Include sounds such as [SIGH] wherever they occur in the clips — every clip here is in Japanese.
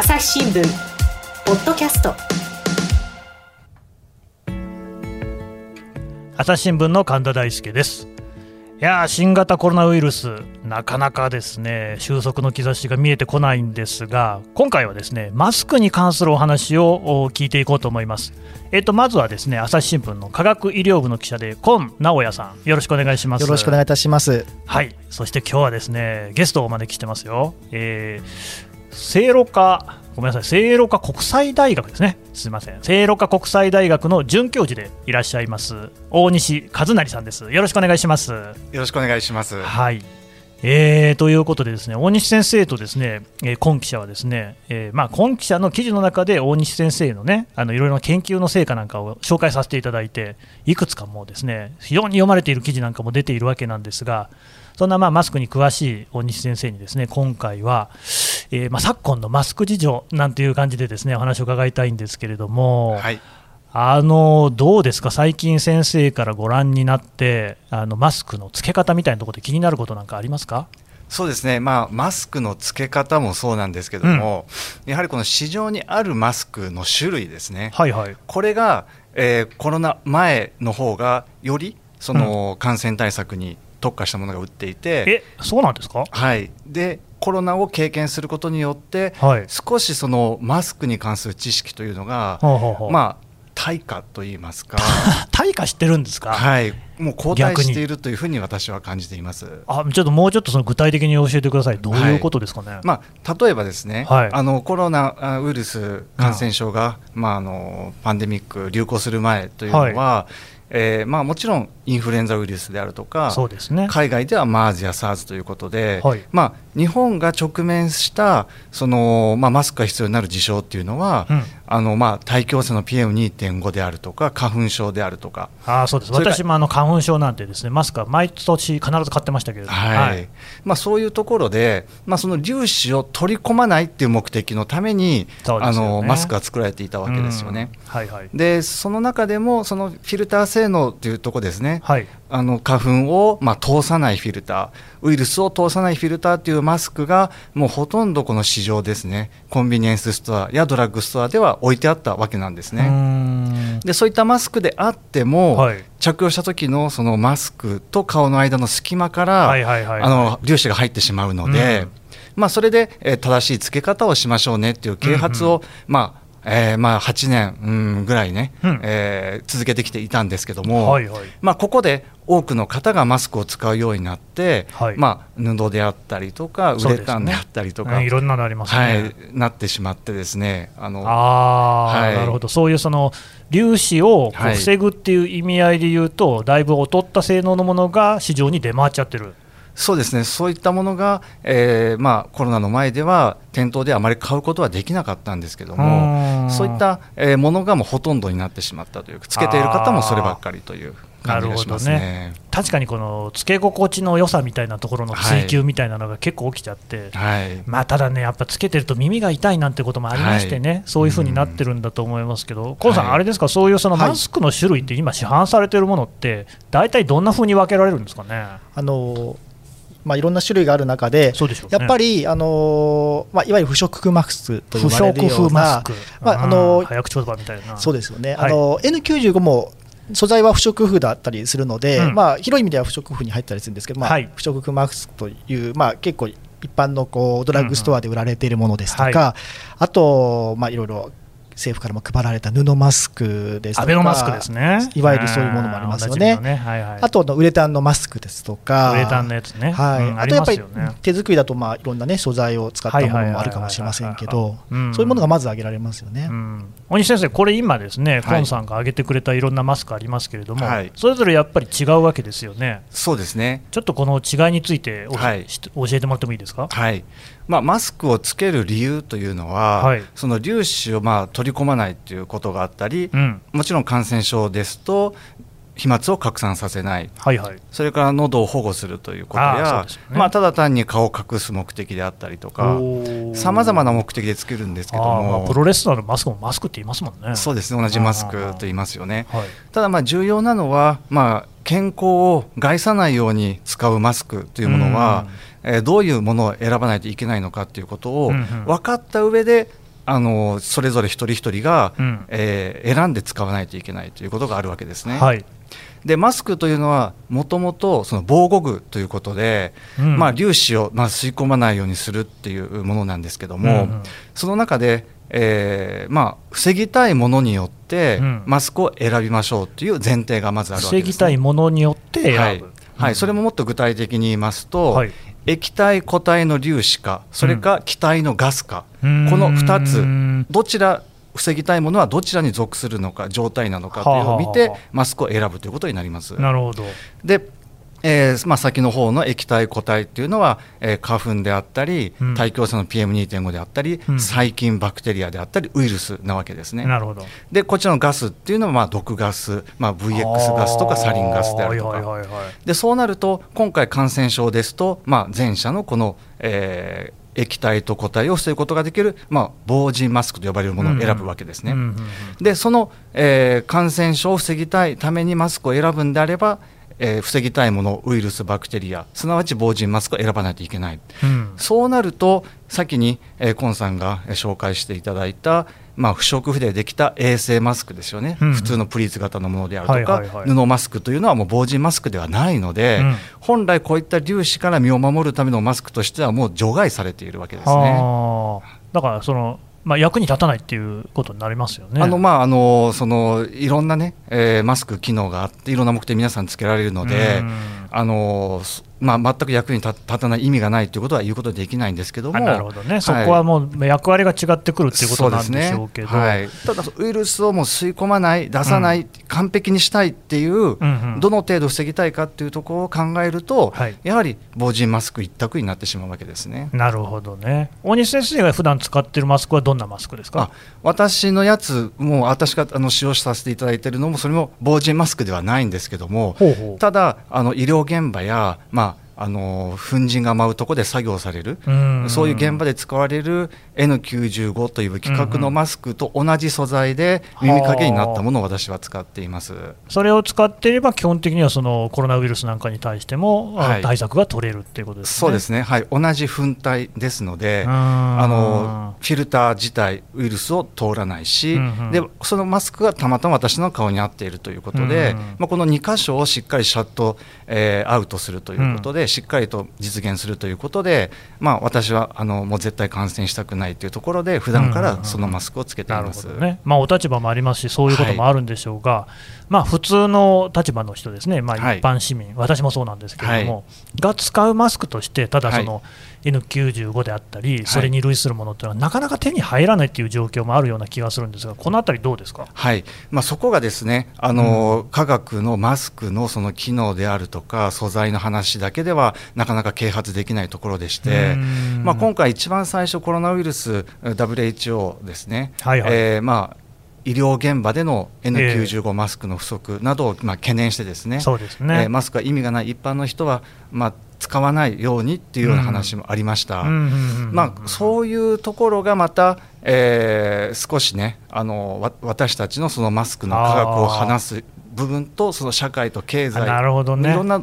朝日新聞ポッドキャスト。朝日新聞の神田大輔です。いや新型コロナウイルスなかなかですね収束の兆しが見えてこないんですが今回はですねマスクに関するお話を聞いていこうと思います。えっとまずはですね朝日新聞の科学医療部の記者で今直哉さんよろしくお願いします。よろしくお願いいたします。はい。そして今日はですねゲストをお招きしてますよ、えー、聖路加ごめんなさい、聖路加国際大学ですね、すみません、聖路加国際大学の准教授でいらっしゃいます、大西和成さんです。よろしくお願いします。よろしくお願いします。はい。えー、ということで、ですね大西先生とですね、えー、今記者はですね、えーまあ、今記者の記事の中で大西先生のね、あのいろいろな研究の成果なんかを紹介させていただいて、いくつかもうですね、非常に読まれている記事なんかも出ているわけなんですが、そんなまあマスクに詳しい大西先生にですね今回は、えー、まあ昨今のマスク事情なんていう感じでですねお話を伺いたいんですけれども、はい、あのどうですか、最近先生からご覧になってあのマスクの付け方みたいなところで気になることなんかありますか？そうですね、まあ、マスクの付け方もそうなんですけども、うん、やはりこの市場にあるマスクの種類ですね、はいはい、これが、えー、コロナ前の方がよりその感染対策に特化したものが売っていて、えそうなんですか、はい、でコロナを経験することによって、はい、少しそのマスクに関する知識というのが、はあはあ、まあ対価と言いますか。[LAUGHS] 対価知ってるんですか？はい。もう後退しているというふうに私は感じています。あちょっともうちょっとその具体的に教えてください。どういうことですかね、はい、まあ、例えばですね、はい、あのコロナウイルス感染症が、まあ、あのパンデミック流行する前というのは、はいえーまあ、もちろんインフルエンザウイルスであるとかそうです、ね、海外では MERS や SARS ということで、はい、まあ、日本が直面したその、まあ、マスクが必要になる事象っていうのは、うん、あのまあ、大気汚染の PM2.5 であるとか花粉症であるとか。あそうです。私もあの花粉症なんてですねマスクは毎年必ず買ってましたけれど。も、はい、はい、まあ、そういうところで、まあ、その粒子を取り込まないっていう目的のために、ね、あのマスクが作られていたわけですよね。うん、はいはい、でその中でもそのフィルター性能というところですね、はい、あの花粉を、まあ、通さないフィルターウイルスを通さないフィルターというマスクがもうほとんどこの市場ですね。コンビニエンスストアやドラッグストアでは置いてあったわけなんですね。でそういったマスクであっても、はい、着用した時のそのマスクと顔の間の隙間から粒子が入ってしまうので、まあ、それで、えー、正しい付け方をしましょうねっていう啓発を、うん。うん、まあえー、まあ8年、うん、ぐらいね、うん、えー、続けてきていたんですけども、はいはい、まあ、ここで多くの方がマスクを使うようになって、はい、まあ、布であったりとかウレタンであったりとか、ね、いろんなのありますね、はい、なってしまってですねあのあ、はい、なるほど。そういうその粒子を防ぐっていう意味合いで言うと、はい、だいぶ劣った性能のものが市場に出回っちゃってる。そうですね、そういったものが、えーまあ、コロナの前では店頭であまり買うことはできなかったんですけども、そういった、えー、ものがもうほとんどになってしまったというか、つけている方もそればっかりという感じがしますね、ね、確かにこのつけ心地の良さみたいなところの追求みたいなのが結構起きちゃって、はい、まあ、ただね、やっぱつけてると耳が痛いなんてこともありましてね、はい、そういうふうになってるんだと思いますけど、コ、う、ン、さん、あれですか、そういうそのマスクの種類って今、市販されてるものって、大体どんなふうに分けられるんですかね？あのまあ、いろんな種類がある中で、ね、やっぱり、あのまあ、いわゆる不織布マスクと呼ばれるような、まあ、あの早口言葉みたいな。そうですよね、はい、あの N95 も素材は不織布だったりするので、うん、まあ、広い意味では不織布に入ったりするんですけど、まあ、はい、不織布マスクという、まあ、結構一般のこうドラッグストアで売られているものですとか、うんうんはい、あと、まあ、いろいろ政府からも配られた布マスクですとか、マスクですね、いわゆるそういうものもありますよね、ね。はいはい、あとウレタンのマスクですとか、ウレタンのやつね、はい、うん、あとやっぱり手作りだとまあいろんな、ね、素材を使ったものもあるかもしれませんけど、そういうものがまず挙げられますよね、うん、大西先生、これ今、ですね、コンさんが挙げてくれたいろんなマスクありますけれども、はい、それぞれやっぱり違うわけですよね。そうですね。ちょっとこの違いについて、はい、教えてもらってもいいですか？はいまあ、マスクをつける理由というのは、はい、その粒子をまあ取り込まないということがあったり、うん、もちろん感染症ですと飛沫を拡散させない、はいはい、それから喉を保護するということや、ね、まあ、ただ単に顔を隠す目的であったりとかさまざまな目的でつけるんですけども、まあ、プロレスラーのマスクもマスクって言いますもんね。そうですね同じマスクと言いますよね、はい、ただまあ重要なのは、まあ、健康を害さないように使うマスクというものは、えー、どういうものを選ばないといけないのかということを分かった上であのそれぞれ一人一人が、うん、えー、選んで使わないといけないということがあるわけですね。はい。でマスクというのはもともと防護具ということで、うん、まあ、粒子をまあ吸い込まないようにするっていうものなんですけども、うんうん、その中で、えーまあ、防ぎたいものによって、マスクを選びましょうという前提がまずあるわけです、ね、防ぎたいものによって選ぶ、はい、はい、それももっと具体的に言いますと、はい、液体固体の粒子かそれか気体のガスか、うん、この2つどちら防ぎたいものはどちらに属するのか状態なのかというのを見て、マスクを選ぶということになります。なるほど。でえーまあ、先の方の液体固体っていうのは、えー、花粉であったり、うん、大気汚染の PM2.5 であったり、うん、細菌、バクテリアであったりウイルスなわけですね。なるほど。でこちらのガスっていうのは、まあ、毒ガス、まあ、VX ガスとかサリンガスであるとか、でそうなると今回感染症ですと、まあ、前者のこの、えー、液体と固体を防ぐことができる、まあ、防塵マスクと呼ばれるものを選ぶわけですね。でその、えー、感染症を防ぎたいためにマスクを選ぶんであればえー、防ぎたいものウイルスバクテリアすなわち防塵マスクを選ばないといけない、うん、そうなると先に、えー、コンさんが紹介していただいた、まあ、不織布でできた衛生マスクですよね、うん、普通のプリーツ型のものであるとか、布マスクというのはもう防塵マスクではないので、うん、本来こういった粒子から身を守るためのマスクとしてはもう除外されているわけですね。だからそのまあ、役に立たないっていうことになりますよね。あのまああのそのいろんなね、えー、マスク機能があっていろんな目的皆さんつけられるので、あのまあ、全く役に立たない意味がないということは言うことできないんですけども、なるほどね、はい、そこはもう役割が違ってくるっていうことなんでしょうけど、ね。はい、ただ、ウイルスをもう吸い込まない、出さない、うん、完璧にしたいっていう、うんうん、どの程度防ぎたいかっていうところを考えると、はい、やはり防塵マスク一択になってしまうわけですね。なるほどね、大西先生が普段使っているマスクはどんなマスクですか？私のやつ、もう私があの使用させていただいているのも、それも防塵マスクではないんですけども、ほうほう。ただあの医療現場や、まああの粉塵が舞うところで作業される、そういう現場で使われる N95 という規格のマスクと同じ素材で耳かけになったものを私は使っています。それを使っていれば、基本的にはそのコロナウイルスなんかに対しても、はい、対策が取れるっていうことですね。そうですね、はい、同じ粉体ですので、あのフィルター自体、ウイルスを通らないし、うんうん、でそのマスクがたまたま私の顔に合っているということで、まあ、この2箇所をしっかりシャット、えー、アウトするということで、しっかりと実現するということで、まあ、私はあのもう絶対感染したくないというところで普段からそのマスクをつけています、ね。まあ、お立場もありますしそういうこともあるんでしょうが、はい、まあ、普通の立場の人ですね、まあ、一般市民、はい、私もそうなんですけれども、はい、が使うマスクとしてただその、N95 であったり、それに類するものっていうのは、なかなか手に入らないっていう状況もあるような気がするんですが、このあたり、どうですか、はい。まあ、そこがですねあの、うん、科学のマスクのその機能であるとか、素材の話だけでは、なかなか啓発できないところでして、まあ、今回、一番最初、コロナウイルス、WHO ですね。はいはい、えー、まあ医療現場での N95 マスクの不足などをまあ懸念してですね、そうですね、えー、マスクは意味がない。一般の人はまあ使わないようにっていうような話もありました。まあそういうところがまた、えー、少しねあの私たちのそのマスクの科学を話す部分とその社会と経済なるほど、ね、いろんな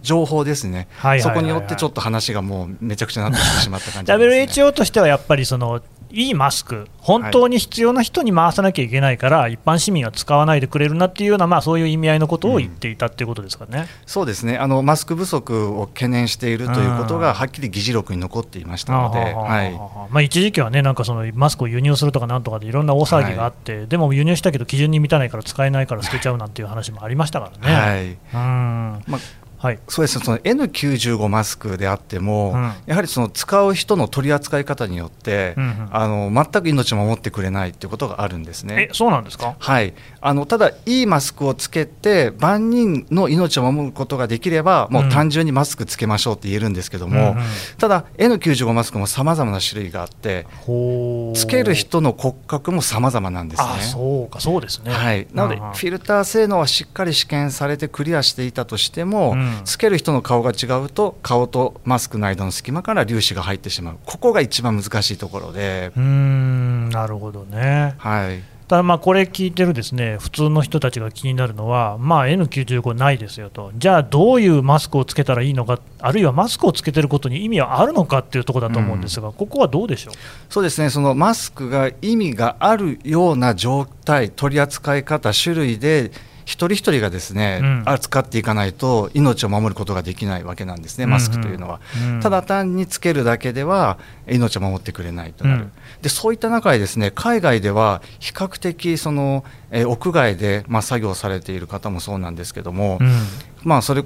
情報ですね、そこによってちょっと話がもうめちゃくちゃなってしまった感じね、[LAUGHS] WHO としてはやっぱりそのいいマスク、本当に必要な人に回さなきゃいけないから、はい、一般市民は使わないでくれるなっていうような、まあ、そういう意味合いのことを言っていたっていうことですかね、うん、そうですね。あの、マスク不足を懸念しているということが、はっきり議事録に残っていましたので、まあ、一時期はね、なんかそのマスクを輸入するとかなんとかでいろんな大騒ぎがあって、はい、でも輸入したけど、基準に満たないから使えないから捨てちゃうなんていう話もありましたからね。はい。うん。まあはい、そうですその N95 マスクであっても、うん、やはりその使う人の取り扱い方によって、うんうん、あの全く命を守ってくれないということがあるんですね。えそうなんですか、はい、あのただ、いいマスクをつけて、万人の命を守ることができれば、もう単純にマスクつけましょうって言えるんですけども、うんうん、ただ、N95 マスクもさまざまな種類があって、つける人の骨格もさまざまなんですね。そうかそうですね、はい、なので、フィルター性能はしっかり試験されてクリアしていたとしても、うんつける人の顔が違うと顔とマスクの間の隙間から粒子が入ってしまう。ここが一番難しいところで。うんなるほどね、はい。ただまあこれ聞いてるですね普通の人たちが気になるのは、まあ、N95 ないですよと、じゃあどういうマスクをつけたらいいのか、あるいはマスクをつけてることに意味はあるのかっていうところだと思うんですが、うん、ここはどうでしょう？そうですね、そのマスクが意味があるような状態、取り扱い方、種類で一人一人がですね、うん、扱っていかないと命を守ることができないわけなんですね、マスクというのは。うん。うん、ただ単につけるだけでは命を守ってくれないとなる、うん、でそういった中でですね海外では比較的その、え屋外で、まあ、作業されている方もそうなんですけども、まあそれ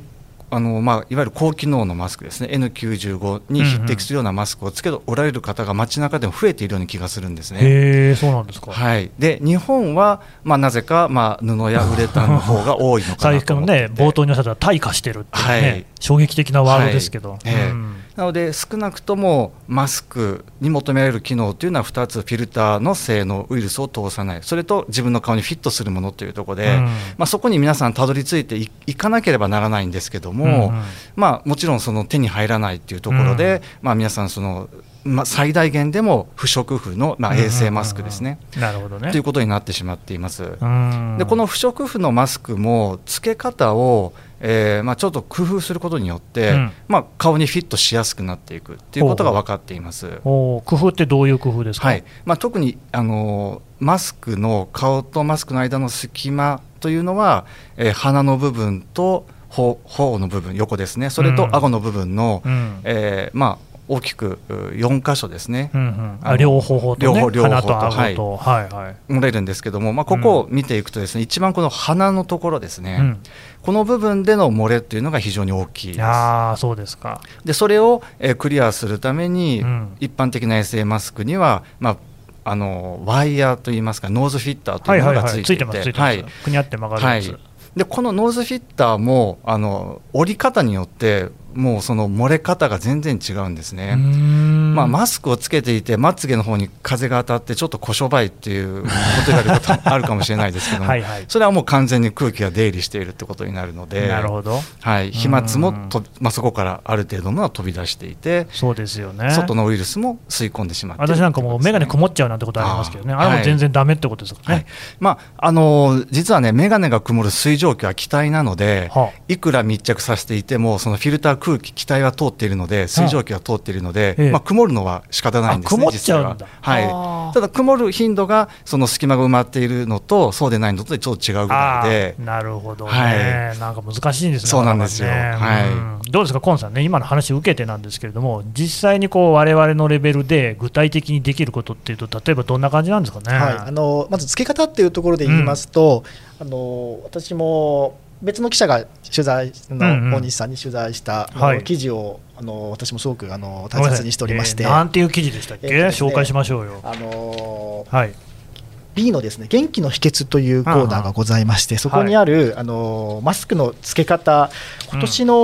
あのまあ、いわゆる高機能のマスクですね。N95 に匹敵するようなマスクをつけておられる方が街中でも増えているような気がするんですね。へそうなんですか、はい、で日本は、まあ、なぜか、まあ、布やウレタンの方が多いのかなと思 [LAUGHS] ね、冒頭におっしゃった退化してるっていうね、はい、衝撃的なワードですけど。はいえ。ーうんなので少なくともマスクに求められる機能というのは2つフィルターの性能ウイルスを通さない。それと自分の顔にフィットするものというところで、うん、まあ、そこに皆さんたどり着いていかなければならないんですけども、うんうん、まあ、もちろんその手に入らないというところで、うん、まあ、皆さんそのまあ、最大限でも不織布の、まあ、衛生マスクですね。なるほどね。ということになってしまっています。でこの不織布のマスクも付け方をえーまあ、ちょっと工夫することによって、うん、まあ、顔にフィットしやすくなっていくっていうことが分かっています。工夫ってどういう工夫ですか、はい。まあ、特にあのマスクの顔とマスクの間の隙間というのは、えー、鼻の部分と頬の部分横ですね。それと顎の部分の、うん、えー、まあ、大きく4箇所ですね、うんうん、両方と、ね、両方両方とはい。はいはい、漏れるんですけども、まあ、ここを見ていくとですね、うん、一番この鼻のところですね、うん、この部分での漏れっていうのが非常に大きいです。あそうですか。でそれを、えー、クリアするために、うん、一般的な衛生マスクには、まあ、あのワイヤーといいますかノーズフィッターというのがついていて、はい、はい、くにゃって曲がるやつ、はい。でこのノーズフィッターもあの折り方によってもうその漏れ方が全然違うんですね。まあ、マスクをつけていてまつげの方に風が当たってちょっとこしょばいっていうことがあることあるかもしれないですけど [LAUGHS] はい、それはもう完全に空気が出入りしているってことになるのでなるほど、はい、飛沫もと、まあ、そこからある程度のは飛び出していてそうですよね。外のウイルスも吸い込んでしまって、ね、私なんかもう眼鏡曇っちゃうなんてことありますけどね。あれも全然だめってことですかね、はい、まあ、あの実はね眼鏡が曇る水蒸気は気体なので、はあ、いくら密着させていてもそのフィルター空気気体は通っているので水蒸気が通っているので、はあ、まあ、曇るのは仕方ないんですね実は。はい、ただ曇る頻度がその隙間が埋まっているのとそうでないのとでちょっと違うぐらいで。なるほどね、はい、なんか難しいんですねそうなんですよ、ね、はい、どうですかコンさんね今の話を受けてなんですけれども実際にこう我々のレベルで具体的にできることっていうと例えばどんな感じなんですかね、はい、あのまず付け方っていうところで言いますと、うん、あの私も別の記者が取材の大西さんに取材した、記事をあの私もすごくあの大切にしておりまして、えー、なんていう記事でしたっけ、えーね、紹介しましょうよ。あのー、はい。B のですね元気の秘訣というコーナーがございまして、そこにある、はい、あのマスクの付け方、今年の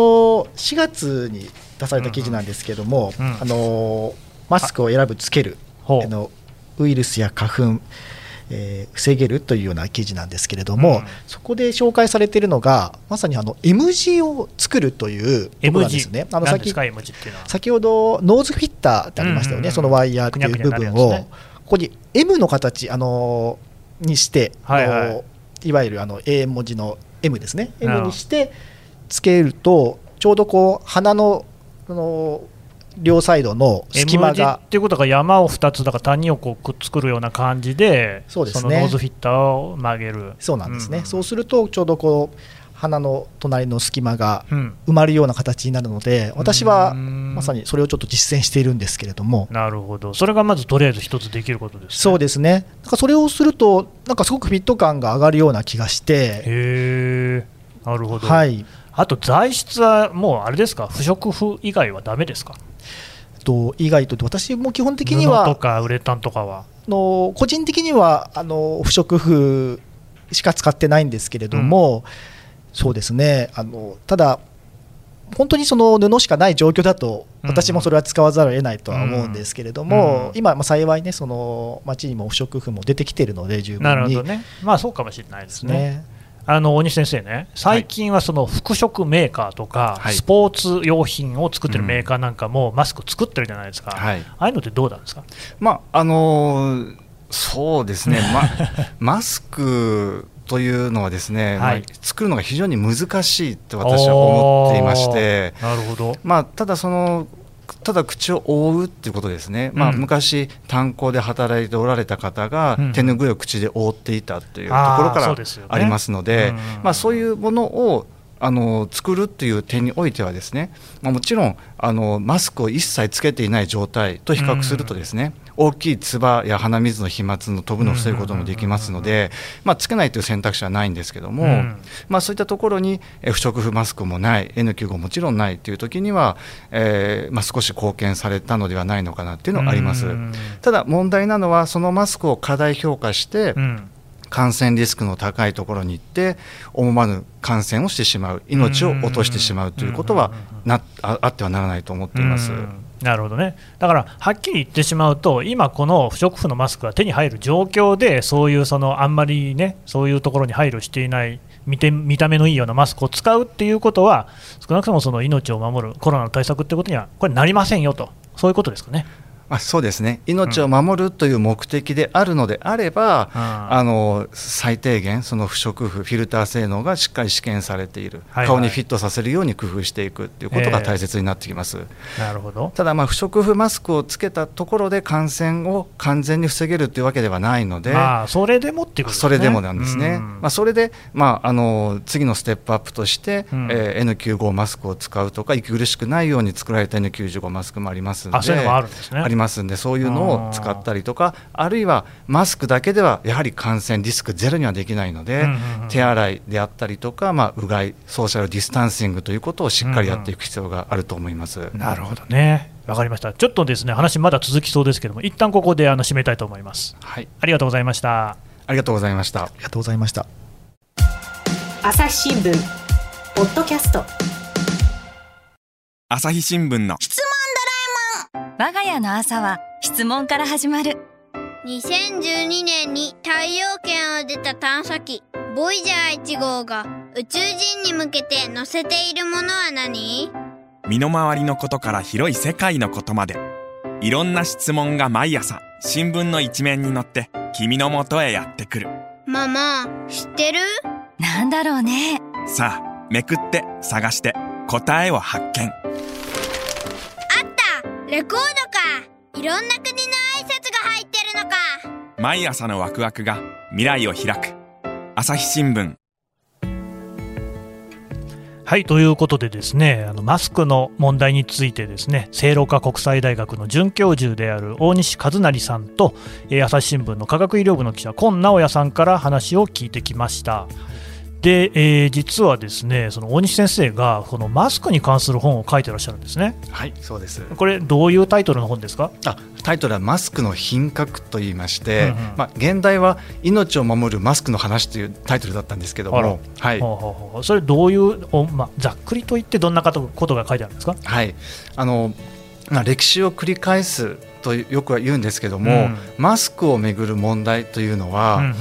4月に出された記事なんですけども、うん。うん、あのマスクを選ぶ、つける、あのウイルスや花粉、えー、防げるというような記事なんですけれども、うん、そこで紹介されているのがまさにあの M 字を作るというところなんですね。あの先先ほどノーズフィッターってありましたよね、うんうん、そのワイヤーという部分を、ね、ここに M の形あのにして、はいはい、いわゆるあの A 文字の M ですね。M にしてつけるとちょうどこう鼻のあの両サイドの隙間が。っていうことが山を2つだから谷をこうくっつくるような感じでそうです、ね、ノーズフィッターを曲げる。そうなんですね、うん、そうするとちょうどこう鼻の隣の隙間が埋まるような形になるので、うん、私はまさにそれをちょっと実践しているんですけれども。なるほど。それがまずとりあえず一つできることです、ね、そうですね。なんかそれをするとなんかすごくフィット感が上がるような気がしてなるほど、はい、あと材質はもうあれですか？不織布以外はだめですか？と以外と私も基本的にはとかウレタンとかは？の個人的にはあの不織布しか使ってないんですけれども、うん、そうですね。あのただ本当にその布しかない状況だと私もそれは使わざるを得ないとは思うんですけれども、うん、今、まあ、幸いねその街にも不織布も出てきているので十分に。なるほどね。まあそうかもしれないですね。あの大西先生ね、最近はその服飾メーカーとか、スポーツ用品を作ってるメーカーなんかも、マスク作ってるじゃないですか、はい、ああいうのってどうなんですか、まああのーそうですね、[LAUGHS] ま、マスクというのはですね、はい、まあ、作るのが非常に難しいと私は思っていまして。なるほど、まあ、ただそのただ口を覆うっていうことですね、まあ、昔、炭鉱で働いておられた方が、手ぬぐいを口で覆っていたというところからありますので、まあ、そういうものをあの作るっていう点においてはですね、まあ、もちろんあのマスクを一切つけていない状態と比較するとですね、大きい唾や鼻水の飛沫の飛ぶのを防ぐこともできますので、まあ、つけないという選択肢はないんですけども、うん、まあ、そういったところに不織布マスクもない N95 もちろんないという時には、えーまあ、少し貢献されたのではないのかなっていうのはあります。ただ問題なのはそのマスクを過大評価して、うん感染リスクの高いところに行って思わぬ感染をしてしまう命を落としてしまうということはなああってはならないと思っています。なるほどね、だからはっきり言ってしまうと、今、この不織布のマスクが手に入る状況で、そういうそのあんまりね、そういうところに配慮していない見て、見た目のいいようなマスクを使うっていうことは、少なくともその命を守るコロナの対策ってことには、これ、なりませんよと、そういうことですかね。あそうですね。命を守るという目的であるのであれば、うん、あの最低限その不織布フィルター性能がしっかり試験されている、はいはい、顔にフィットさせるように工夫していくということが大切になってきます、えー、なるほど。ただまあ不織布マスクをつけたところで感染を完全に防げるというわけではないので、あ、それでもっていうこと、ね、それでもなんですね、うん、まあ、それで、まあ、あの次のステップアップとして、うん、えー、N95 マスクを使うとか息苦しくないように作られた N95 マスクもありますのであそういうのもあるんですね。ありますんでそういうのを使ったりとかあるいはマスクだけではやはり感染リスクゼロにはできないので、うんうんうん、手洗いであったりとか、まあ、うがいソーシャルディスタンシングということをしっかりやっていく必要があると思います。うんうん、なるほどねわかりました。ちょっとですね話まだ続きそうですけども、一旦ここであの締めたいと思います。はい。ありがとうございました。ありがとうございました。ありがとうございました。朝日新聞ポッドキャスト。朝日新聞の。我が家の朝は質問から始まる。2012年に太陽圏を出た探査機ボイジャー1号が宇宙人に向けて載せているものは何？身の回りのことから広い世界のことまで。いろんな質問が毎朝新聞の一面に載って君のもとへやってくる。ママ知ってる？なんだろうね。さあめくって探して答えを発見レコードか。いろんな国の挨拶が入ってるのか。毎朝のワクワクが未来を開く。朝日新聞。はいということでですねあのマスクの問題についてですね聖路加国際大学の准教授である大西和成さんと、えー、朝日新聞の科学医療部の記者今直哉さんから話を聞いてきました。で、えー、実はですねその大西先生がこのマスクに関する本を書いてらっしゃるんですね。はいそうです。これどういうタイトルの本ですか？あタイトルは「マスクの品格」と言いまして、うんうん、まあ、現代は「命を守るマスクの話」というタイトルだったんですけども、はい、ほうほうほうそれどういうお、まあ、ざっくりと言ってどんなことが書いてあるんですか、はい。あのまあ、歴史を繰り返すとよくは言うんですけども、うん、マスクをめぐる問題というのは、うんうん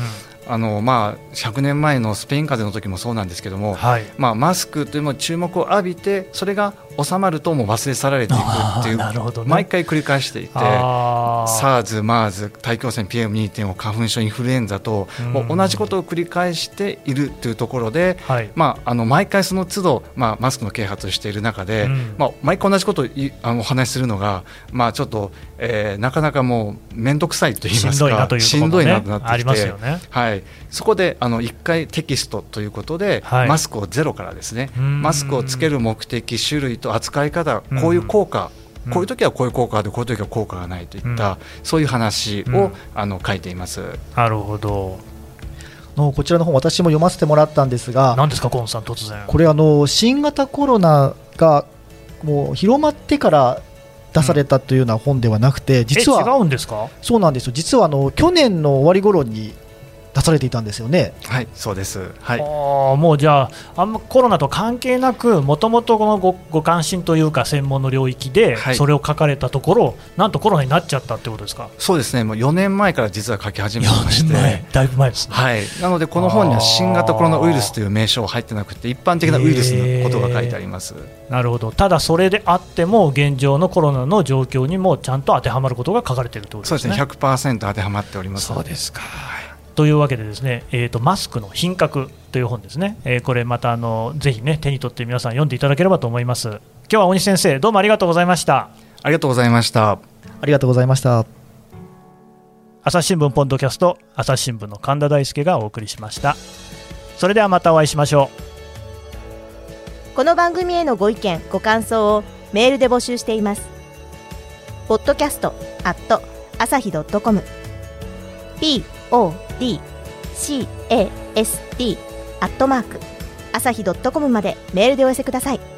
あのまあ、100年前のスペイン風邪の時もそうなんですけども、はい、まあ、マスクというの注目を浴びてそれが収まるともう忘れ去られていくっていう、ね、毎回繰り返していて SARS、MERS 大気汚染 PM2.5 花粉症インフルエンザと、もう同じことを繰り返しているというところで、はい、まあ、あの毎回その都度、まあ、マスクの啓発をしている中で、うん、まあ、毎回同じことをあのお話しするのが、まあ、ちょっと、えー、なかなかもう面倒くさいと言いますかしんどいなとなってきて、ね、はい、そこであの1回テキストということで、はい、マスクをゼロからですね。マスクをつける目的種類と扱い方こういう効果、うん、こういう時はこういう効果でこういう時は効果がないといった、うん、そういう話を、あの書いています。なるほど。のこちらの本私も読ませてもらったんですが何ですかンさん突然。これあの新型コロナがもう広まってから出されたというような本ではなくて、実は違うんですか？そうなんですよ。実はあの去年の終わり頃に出されていたんですよね。はいそうです、はい、もうじゃああんまコロナと関係なくもともとこのごご関心というか専門の領域でそれを書かれたところ、はい、なんとコロナになっちゃったってことですか？そうですね。もう4年前から実は書き始めまして。だいぶ前ですね、はい、なのでこの本には新型コロナウイルスという名称は入ってなくて一般的なウイルスのことが書いてあります、なるほど。ただそれであっても現状のコロナの状況にもちゃんと当てはまることが書かれているということですね。そうですね。100%当てはまっておりますそうですか、はいというわけでですね、えーと、マスクの品格という本ですね、えー、これまたあのぜひね手に取って皆さん読んでいただければと思います。今日は大西先生どうもありがとうございました。ありがとうございました。ありがとうございました。朝日新聞ポッドキャスト朝日新聞の神田大輔がお送りしました。それではまたお会いしましょう。この番組へのご意見ご感想をメールで募集しています。ポッドキャストアット朝日ドットコム podcast アットマーク朝日ドットコムまでメールでお寄せください。